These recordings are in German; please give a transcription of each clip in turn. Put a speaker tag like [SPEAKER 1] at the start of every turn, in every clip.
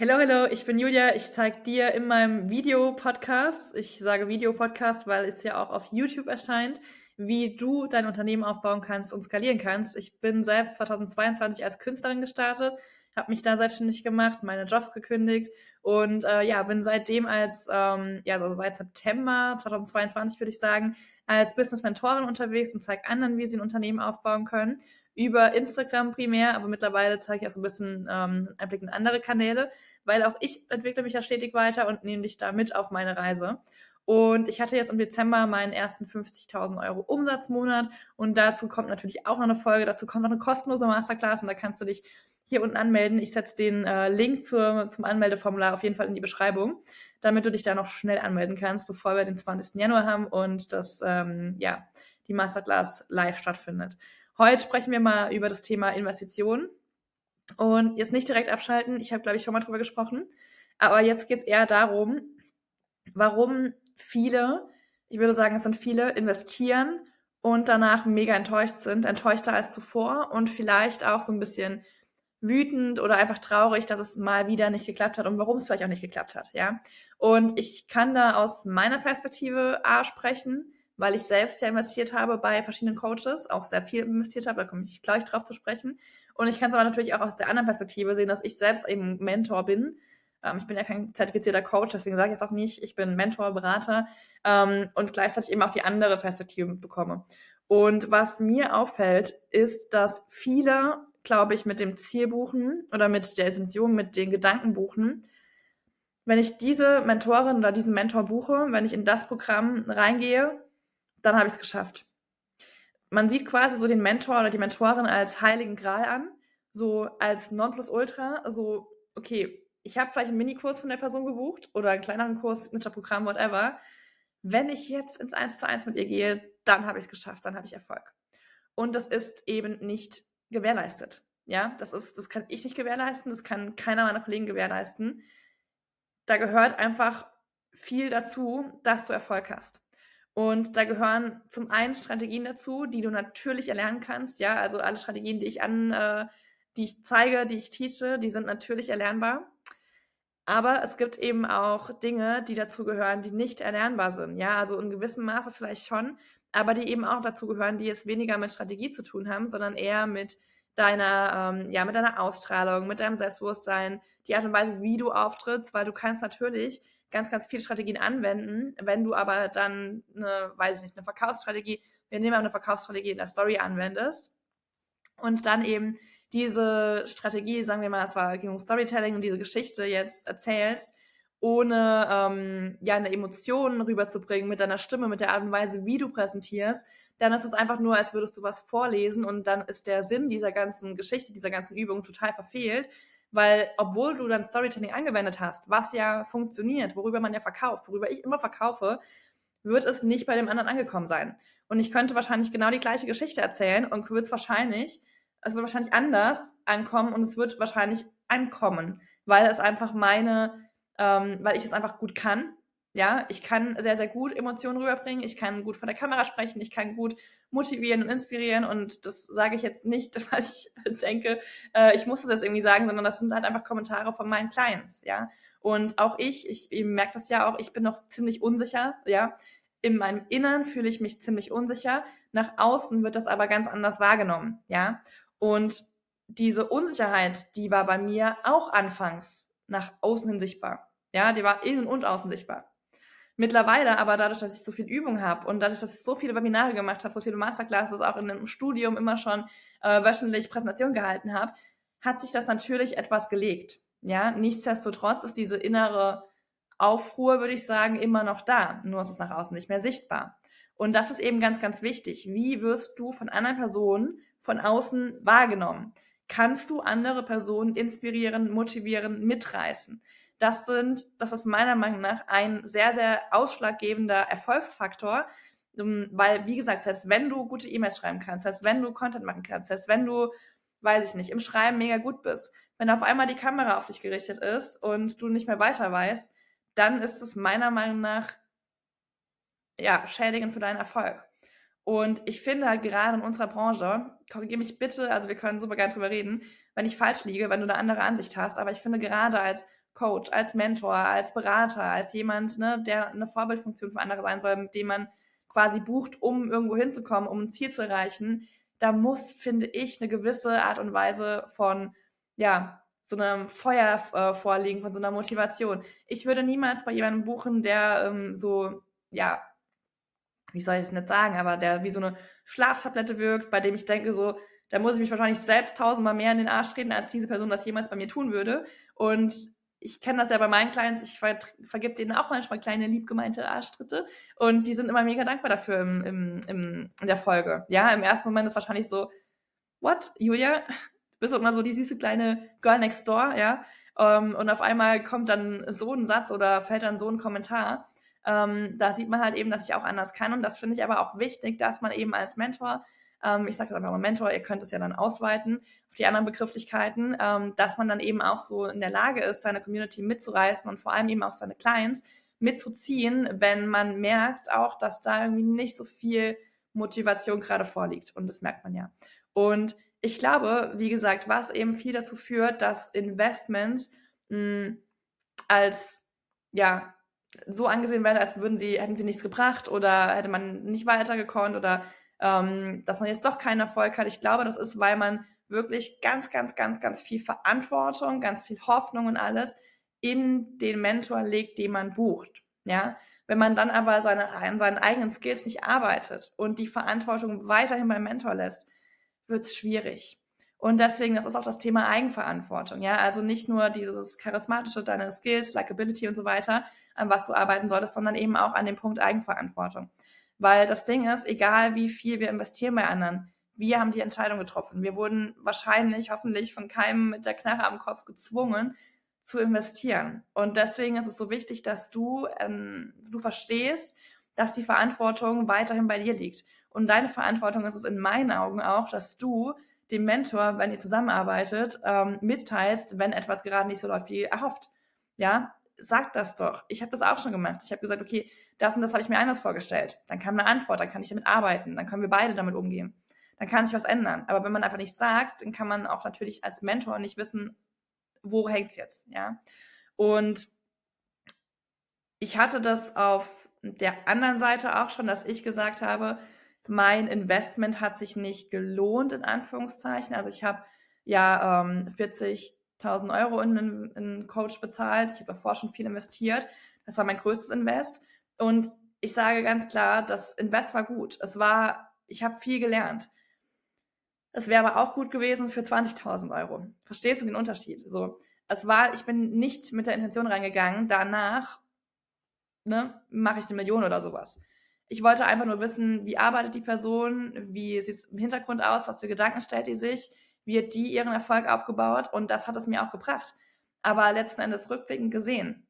[SPEAKER 1] Hello, hello, ich bin Julia. Ich zeige dir in meinem Video-Podcast, ich sage Video-Podcast, weil es ja auch auf YouTube erscheint, wie du dein Unternehmen aufbauen kannst und skalieren kannst. Ich bin selbst 2022 als Künstlerin gestartet, habe mich da selbstständig gemacht, meine Jobs gekündigt und äh, ja, bin seitdem als, ähm, ja, also seit September 2022 würde ich sagen, als Business-Mentorin unterwegs und zeige anderen, wie sie ein Unternehmen aufbauen können über Instagram primär, aber mittlerweile zeige ich auch so ein bisschen ähm, Einblick in andere Kanäle, weil auch ich entwickle mich ja stetig weiter und nehme dich da mit auf meine Reise. Und ich hatte jetzt im Dezember meinen ersten 50.000 Euro Umsatzmonat und dazu kommt natürlich auch noch eine Folge, dazu kommt noch eine kostenlose Masterclass und da kannst du dich hier unten anmelden. Ich setze den äh, Link zur, zum Anmeldeformular auf jeden Fall in die Beschreibung, damit du dich da noch schnell anmelden kannst, bevor wir den 20. Januar haben und das, ähm, ja, die Masterclass live stattfindet. Heute sprechen wir mal über das Thema Investitionen. Und jetzt nicht direkt abschalten, ich habe, glaube ich, schon mal drüber gesprochen. Aber jetzt geht es eher darum, warum viele, ich würde sagen, es sind viele, investieren und danach mega enttäuscht sind, enttäuschter als zuvor und vielleicht auch so ein bisschen wütend oder einfach traurig, dass es mal wieder nicht geklappt hat und warum es vielleicht auch nicht geklappt hat, ja. Und ich kann da aus meiner Perspektive A sprechen, weil ich selbst ja investiert habe bei verschiedenen Coaches, auch sehr viel investiert habe, da komme ich gleich drauf zu sprechen. Und ich kann es aber natürlich auch aus der anderen Perspektive sehen, dass ich selbst eben Mentor bin. Ähm, ich bin ja kein zertifizierter Coach, deswegen sage ich es auch nicht. Ich bin Mentor, Berater ähm, und gleichzeitig eben auch die andere Perspektive mitbekomme. Und was mir auffällt, ist, dass viele, glaube ich, mit dem Ziel buchen oder mit der Intention, mit den Gedanken buchen, wenn ich diese Mentorin oder diesen Mentor buche, wenn ich in das Programm reingehe, dann habe ich es geschafft. Man sieht quasi so den Mentor oder die Mentorin als heiligen Gral an, so als Nonplusultra, so, okay, ich habe vielleicht einen Minikurs von der Person gebucht oder einen kleineren Kurs, Signature-Programm, whatever. Wenn ich jetzt ins 1 zu 1 mit ihr gehe, dann habe ich es geschafft, dann habe ich Erfolg. Und das ist eben nicht gewährleistet. Ja, das ist, das kann ich nicht gewährleisten, das kann keiner meiner Kollegen gewährleisten. Da gehört einfach viel dazu, dass du Erfolg hast. Und da gehören zum einen Strategien dazu, die du natürlich erlernen kannst. Ja, also alle Strategien, die ich an, äh, die ich zeige, die ich teache, die sind natürlich erlernbar. Aber es gibt eben auch Dinge, die dazu gehören, die nicht erlernbar sind. Ja, also in gewissem Maße vielleicht schon, aber die eben auch dazu gehören, die es weniger mit Strategie zu tun haben, sondern eher mit deiner, ähm, ja, mit deiner Ausstrahlung, mit deinem Selbstbewusstsein, die Art und Weise, wie du auftrittst, weil du kannst natürlich ganz, ganz viele Strategien anwenden. Wenn du aber dann eine, weiß ich nicht, eine Verkaufsstrategie, wir nehmen eine Verkaufsstrategie in der Story anwendest und dann eben diese Strategie, sagen wir mal, es war ging um Storytelling und diese Geschichte jetzt erzählst, ohne ähm, ja eine Emotion rüberzubringen mit deiner Stimme, mit der Art und Weise, wie du präsentierst, dann ist es einfach nur, als würdest du was vorlesen und dann ist der Sinn dieser ganzen Geschichte, dieser ganzen Übung total verfehlt, weil, obwohl du dann Storytelling angewendet hast, was ja funktioniert, worüber man ja verkauft, worüber ich immer verkaufe, wird es nicht bei dem anderen angekommen sein. Und ich könnte wahrscheinlich genau die gleiche Geschichte erzählen und wird es wahrscheinlich, es wird wahrscheinlich anders ankommen und es wird wahrscheinlich ankommen, weil es einfach meine, ähm, weil ich es einfach gut kann ja, ich kann sehr, sehr gut Emotionen rüberbringen, ich kann gut von der Kamera sprechen, ich kann gut motivieren und inspirieren und das sage ich jetzt nicht, weil ich denke, äh, ich muss das jetzt irgendwie sagen, sondern das sind halt einfach Kommentare von meinen Clients, ja. Und auch ich, ich, merke das ja auch, ich bin noch ziemlich unsicher, ja. In meinem Innern fühle ich mich ziemlich unsicher, nach außen wird das aber ganz anders wahrgenommen, ja. Und diese Unsicherheit, die war bei mir auch anfangs nach außen hin sichtbar. Ja, die war innen und außen sichtbar. Mittlerweile aber dadurch, dass ich so viel Übung habe und dadurch, dass ich so viele Webinare gemacht habe, so viele Masterclasses, auch in einem Studium immer schon äh, wöchentlich Präsentationen gehalten habe, hat sich das natürlich etwas gelegt. Ja, nichtsdestotrotz ist diese innere Aufruhr, würde ich sagen, immer noch da. Nur ist es nach außen nicht mehr sichtbar. Und das ist eben ganz, ganz wichtig. Wie wirst du von anderen Personen von außen wahrgenommen? Kannst du andere Personen inspirieren, motivieren, mitreißen? Das sind, das ist meiner Meinung nach ein sehr, sehr ausschlaggebender Erfolgsfaktor, ähm, weil, wie gesagt, selbst wenn du gute E-Mails schreiben kannst, selbst wenn du Content machen kannst, selbst wenn du, weiß ich nicht, im Schreiben mega gut bist, wenn auf einmal die Kamera auf dich gerichtet ist und du nicht mehr weiter weißt, dann ist es meiner Meinung nach ja, schädigend für deinen Erfolg. Und ich finde halt gerade in unserer Branche, korrigiere mich bitte, also wir können super gerne drüber reden, wenn ich falsch liege, wenn du eine andere Ansicht hast, aber ich finde gerade als Coach, als Mentor, als Berater, als jemand, ne, der eine Vorbildfunktion für andere sein soll, mit dem man quasi bucht, um irgendwo hinzukommen, um ein Ziel zu erreichen, da muss, finde ich, eine gewisse Art und Weise von, ja, so einem Feuer äh, vorliegen, von so einer Motivation. Ich würde niemals bei jemandem buchen, der ähm, so, ja, wie soll ich es nicht sagen, aber der wie so eine Schlaftablette wirkt, bei dem ich denke so, da muss ich mich wahrscheinlich selbst tausendmal mehr in den Arsch treten, als diese Person das jemals bei mir tun würde. Und ich kenne das ja bei meinen Clients, ich ver vergib denen auch manchmal kleine liebgemeinte Arschtritte und die sind immer mega dankbar dafür im, im, im, in der Folge. Ja, im ersten Moment ist wahrscheinlich so, what, Julia? Du bist immer so die süße kleine Girl next door, ja? Um, ähm, und auf einmal kommt dann so ein Satz oder fällt dann so ein Kommentar. Ähm, da sieht man halt eben, dass ich auch anders kann und das finde ich aber auch wichtig, dass man eben als Mentor ähm, ich sage jetzt einfach mal Mentor, ihr könnt es ja dann ausweiten auf die anderen Begrifflichkeiten, ähm, dass man dann eben auch so in der Lage ist, seine Community mitzureißen und vor allem eben auch seine Clients mitzuziehen, wenn man merkt auch, dass da irgendwie nicht so viel Motivation gerade vorliegt. Und das merkt man ja. Und ich glaube, wie gesagt, was eben viel dazu führt, dass Investments mh, hm, als ja so angesehen werden, als würden sie, hätten sie nichts gebracht oder hätte man nicht weitergekonnt oder ähm, dass man jetzt doch keinen Erfolg hat. Ich glaube, das ist, weil man wirklich ganz, ganz, ganz, ganz viel Verantwortung, ganz viel Hoffnung und alles in den Mentor legt, den man bucht. Ja, wenn man dann aber seine, an seinen eigenen Skills nicht arbeitet und die Verantwortung weiterhin beim Mentor lässt, wird es schwierig. Und deswegen, das ist auch das Thema Eigenverantwortung. Ja, also nicht nur dieses charismatische, deine Skills, Likability und so weiter, an was du arbeiten solltest, sondern eben auch an dem Punkt Eigenverantwortung. Weil das Ding ist, egal wie viel wir investieren bei anderen, wir haben die Entscheidung getroffen. Wir wurden wahrscheinlich, hoffentlich von keinem mit der Knarre am Kopf gezwungen, zu investieren. Und deswegen ist es so wichtig, dass du, ähm, du verstehst, dass die Verantwortung weiterhin bei dir liegt. Und deine Verantwortung ist es in meinen Augen auch, dass du dem Mentor, wenn ihr zusammenarbeitet, ähm, mitteilst, wenn etwas gerade nicht so läuft wie erhofft. Ja, sag das doch. Ich habe das auch schon gemacht. Ich habe gesagt, okay, das und das habe ich mir anders vorgestellt. Dann kam eine Antwort, dann kann ich damit arbeiten, dann können wir beide damit umgehen. Dann kann sich was ändern. Aber wenn man einfach nichts sagt, dann kann man auch natürlich als Mentor nicht wissen, wo hängt es jetzt, ja. Und ich hatte das auf der anderen Seite auch schon, dass ich gesagt habe, mein Investment hat sich nicht gelohnt, in Anführungszeichen. Also ich habe ja ähm, 40.000 Euro in einen Coach bezahlt. Ich habe davor schon viel investiert. Das war mein größtes Invest. Und ich sage ganz klar, das Invest war gut. Es war, ich habe viel gelernt. Es wäre aber auch gut gewesen für 20.000 Euro. Verstehst du den Unterschied? So, es war, ich bin nicht mit der Intention reingegangen, danach ne, mache ich eine Million oder sowas. Ich wollte einfach nur wissen, wie arbeitet die Person, wie sieht es im Hintergrund aus, was für Gedanken stellt die sich, wie hat die ihren Erfolg aufgebaut und das hat es mir auch gebracht. Aber letzten Endes rückblickend gesehen,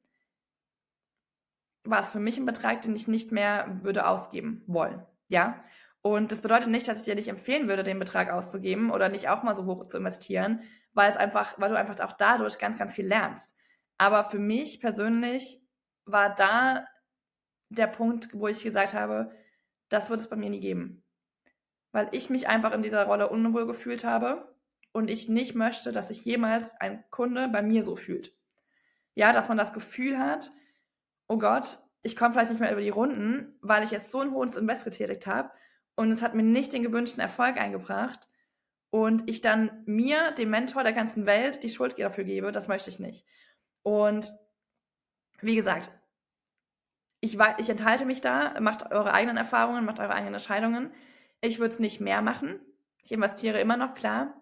[SPEAKER 1] war es für mich ein Betrag, den ich nicht mehr würde ausgeben wollen. Ja. Und das bedeutet nicht, dass ich dir nicht empfehlen würde, den Betrag auszugeben oder nicht auch mal so hoch zu investieren, weil es einfach, weil du einfach auch dadurch ganz, ganz viel lernst. Aber für mich persönlich war da der Punkt, wo ich gesagt habe, das wird es bei mir nie geben. Weil ich mich einfach in dieser Rolle unwohl gefühlt habe und ich nicht möchte, dass sich jemals ein Kunde bei mir so fühlt. Ja, dass man das Gefühl hat, oh Gott, ich komme vielleicht nicht mehr über die Runden, weil ich jetzt so ein hohes Invest getätigt habe und es hat mir nicht den gewünschten Erfolg eingebracht und ich dann mir, dem Mentor der ganzen Welt, die Schuld dafür gebe, das möchte ich nicht. Und wie gesagt, ich, ich enthalte mich da, macht eure eigenen Erfahrungen, macht eure eigenen Entscheidungen. Ich würde es nicht mehr machen. Ich investiere immer noch, klar,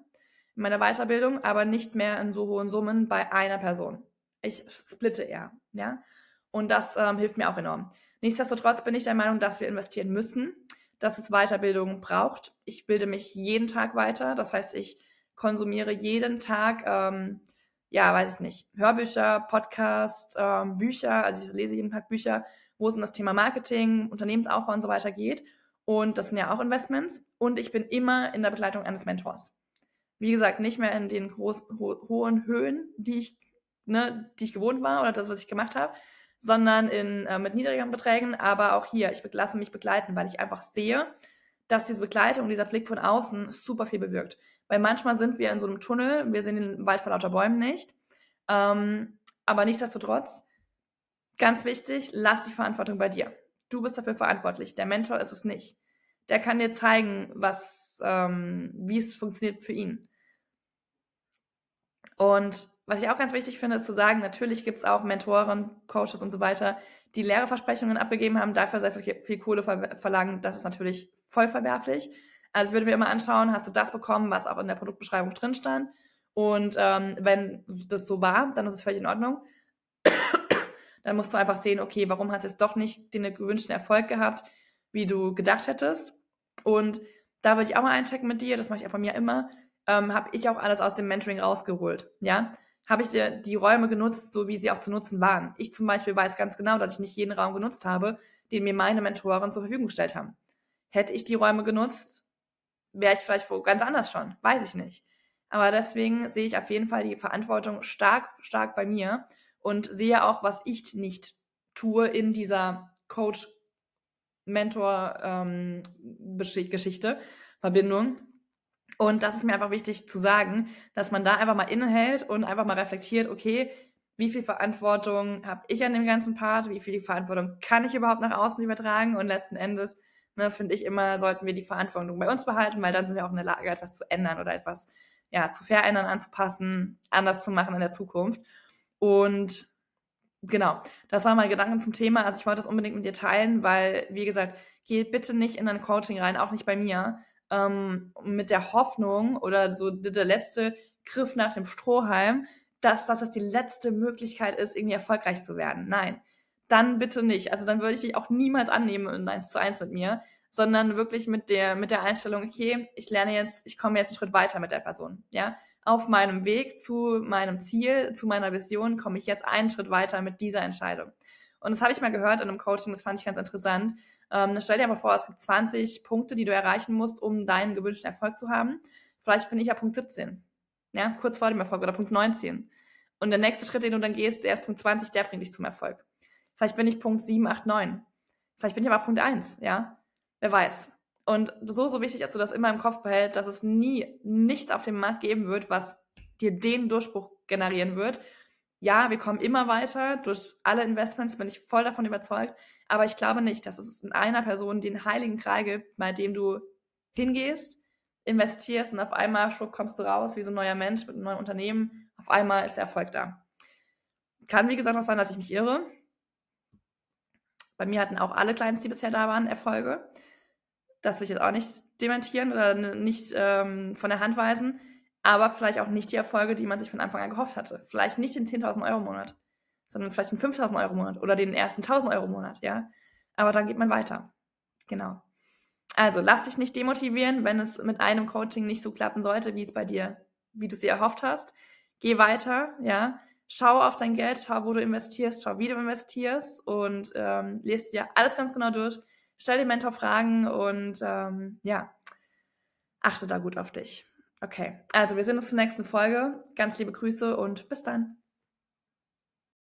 [SPEAKER 1] in meine Weiterbildung, aber nicht mehr in so hohen Summen bei einer Person. Ich splitte eher, ja. Und das ähm, hilft mir auch enorm. Nichtsdestotrotz bin ich der Meinung, dass wir investieren müssen, dass es Weiterbildung braucht. Ich bilde mich jeden Tag weiter. Das heißt, ich konsumiere jeden Tag, ähm, ja, weiß ich nicht, Hörbücher, Podcast, ähm, Bücher. Also ich lese jeden Tag Bücher, wo es um das Thema Marketing, Unternehmensaufbau und so weiter geht. Und das sind ja auch Investments. Und ich bin immer in der Begleitung eines Mentors. Wie gesagt, nicht mehr in den großen, ho hohen Höhen, die ich, ne, die ich gewohnt war oder das, was ich gemacht habe, sondern in, äh, mit niedrigeren Beträgen. Aber auch hier, ich lasse mich begleiten, weil ich einfach sehe, dass diese Begleitung, dieser Blick von außen super viel bewirkt. Weil manchmal sind wir in so einem Tunnel, wir sehen den Wald vor lauter Bäumen nicht. Ähm, aber nichtsdestotrotz, ganz wichtig, lass die Verantwortung bei dir. Du bist dafür verantwortlich. Der Mentor ist es nicht. Der kann dir zeigen, was, ähm, wie es funktioniert für ihn. Und was ich auch ganz wichtig finde, ist zu sagen, natürlich gibt es auch Mentoren, Coaches und so weiter, die leere Versprechungen abgegeben haben, dafür sehr viel, viel Kohle ver verlangen. Das ist natürlich voll verwerflich. Also ich würde mir immer anschauen, hast du das bekommen, was auch in der Produktbeschreibung drin stand? Und ähm, wenn das so war, dann ist es völlig in Ordnung. Dann musst du einfach sehen, okay, warum hast du jetzt doch nicht den gewünschten Erfolg gehabt, wie du gedacht hättest. Und da würde ich auch mal einchecken mit dir, das mache ich einfach mir immer, ähm, habe ich auch alles aus dem Mentoring rausgeholt. Ja, habe ich dir die Räume genutzt, so wie sie auch zu nutzen waren. Ich zum Beispiel weiß ganz genau, dass ich nicht jeden Raum genutzt habe, den mir meine Mentoren zur Verfügung gestellt haben. Hätte ich die Räume genutzt, wäre ich vielleicht ganz anders schon, weiß ich nicht. Aber deswegen sehe ich auf jeden Fall die Verantwortung stark, stark bei mir und sehe auch, was ich nicht tue in dieser Coach-Mentor-Geschichte, ähm, Verbindung. Und das ist mir einfach wichtig zu sagen, dass man da einfach mal innehält und einfach mal reflektiert, okay, wie viel Verantwortung habe ich an dem ganzen Part, wie viel Verantwortung kann ich überhaupt nach außen übertragen und letzten Endes ne, finde ich immer, sollten wir die Verantwortung bei uns behalten, weil dann sind wir auch in der Lage, etwas zu ändern oder etwas ja, zu verändern, anzupassen, anders zu machen in der Zukunft. Und genau, das war mein Gedanken zum Thema. Also ich wollte das unbedingt mit dir teilen, weil, wie gesagt, geh bitte nicht in ein Coaching rein, auch nicht bei mir, ähm, mit der Hoffnung oder so der letzte Griff nach dem Strohhalm, dass das jetzt die letzte Möglichkeit ist, irgendwie erfolgreich zu werden. Nein, dann bitte nicht. Also dann würde ich dich auch niemals annehmen in 1 zu 1 mit mir, sondern wirklich mit der, mit der Einstellung, okay, ich lerne jetzt, ich komme jetzt einen Schritt weiter mit der Person, ja. Auf meinem Weg zu meinem Ziel, zu meiner Vision, komme ich jetzt einen Schritt weiter mit dieser Entscheidung. Und das habe ich mal gehört in einem Coaching, das fand ich ganz interessant. Ähm, stell dir aber vor, es gibt 20 Punkte, die du erreichen musst, um deinen gewünschten Erfolg zu haben. Vielleicht bin ich ja Punkt 17, ja, kurz vor dem Erfolg oder Punkt 19. Und der nächste Schritt, den du dann gehst, der ist Punkt 20, der bringt dich zum Erfolg. Vielleicht bin ich Punkt 7, 8, 9. Vielleicht bin ich aber Punkt 1, ja. Wer weiß. Und so, so wichtig, dass du das immer im Kopf behältst, dass es nie nichts auf dem Markt geben wird, was dir den Durchbruch generieren wird. Ja, wir kommen immer weiter durch alle Investments, bin ich voll davon überzeugt. Aber ich glaube nicht, dass es in einer Person den heiligen Kral gibt, bei dem du hingehst, investierst und auf einmal schwupp, kommst du raus wie so ein neuer Mensch mit einem neuen Unternehmen. Auf einmal ist der Erfolg da. Kann, wie gesagt, auch sein, dass ich mich irre. Bei mir hatten auch alle Clients, die bisher da waren, Erfolge. Das will ich jetzt auch nicht dementieren oder nicht ähm, von der Hand weisen. Aber vielleicht auch nicht die Erfolge, die man sich von Anfang an gehofft hatte. Vielleicht nicht den 10.000 Euro Monat, sondern vielleicht den 5.000 Euro Monat oder den ersten 1.000 Euro Monat, ja. Aber dann geht man weiter. Genau. Also lass dich nicht demotivieren, wenn es mit einem Coaching nicht so klappen sollte, wie es bei dir, wie du sie erhofft hast. Geh weiter, ja schau auf dein Geld, schau, wo du investierst, schau, wie du investierst und ähm, lest dir alles ganz genau durch. Stell dem Mentor Fragen und ähm, ja, achte da gut auf dich. Okay, also wir sehen uns zur nächsten Folge. Ganz liebe Grüße und bis dann.